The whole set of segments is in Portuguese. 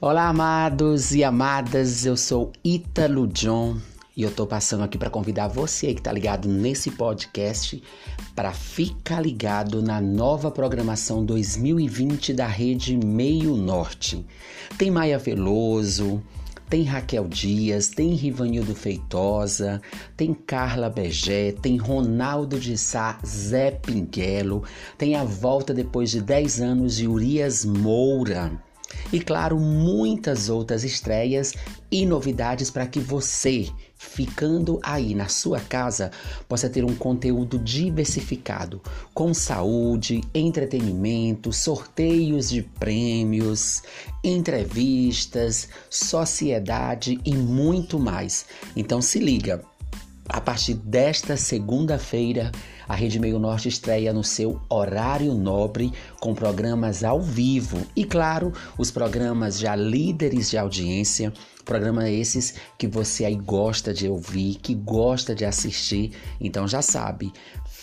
Olá, amados e amadas, eu sou Ítalo John e eu tô passando aqui para convidar você que tá ligado nesse podcast para ficar ligado na nova programação 2020 da Rede Meio Norte. Tem Maia Veloso, tem Raquel Dias, tem Rivanildo Feitosa, tem Carla Begé, tem Ronaldo de Sá, Zé Pinguelo, tem a volta depois de 10 anos de Urias Moura. E claro, muitas outras estreias e novidades para que você, ficando aí na sua casa, possa ter um conteúdo diversificado, com saúde, entretenimento, sorteios de prêmios, entrevistas, sociedade e muito mais. Então se liga! A partir desta segunda-feira, a Rede Meio Norte estreia no seu horário nobre com programas ao vivo e, claro, os programas já líderes de audiência, programas esses que você aí gosta de ouvir, que gosta de assistir. Então já sabe,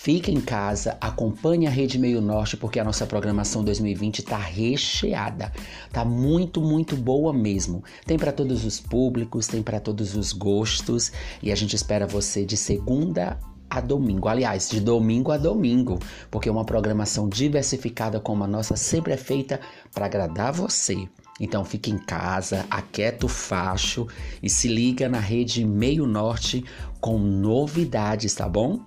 Fique em casa, acompanhe a Rede Meio Norte, porque a nossa programação 2020 está recheada. Tá muito, muito boa mesmo. Tem para todos os públicos, tem para todos os gostos e a gente espera você de segunda a domingo. Aliás, de domingo a domingo, porque uma programação diversificada como a nossa sempre é feita para agradar você. Então fique em casa, aquieta o facho e se liga na rede Meio Norte com novidades, tá bom?